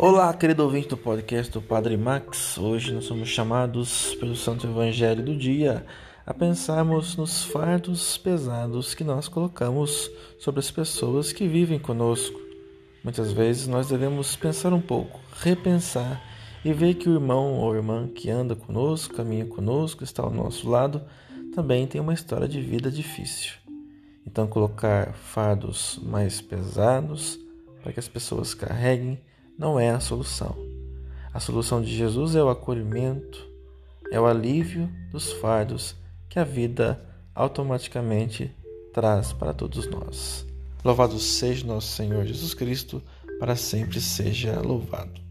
Olá, querido ouvinte do podcast do Padre Max. Hoje nós somos chamados pelo Santo Evangelho do dia a pensarmos nos fardos pesados que nós colocamos sobre as pessoas que vivem conosco. Muitas vezes nós devemos pensar um pouco, repensar e ver que o irmão ou irmã que anda conosco, caminha conosco, está ao nosso lado, também tem uma história de vida difícil. Então, colocar fardos mais pesados para que as pessoas carreguem não é a solução. A solução de Jesus é o acolhimento, é o alívio dos fardos que a vida automaticamente traz para todos nós. Louvado seja nosso Senhor Jesus Cristo, para sempre seja louvado.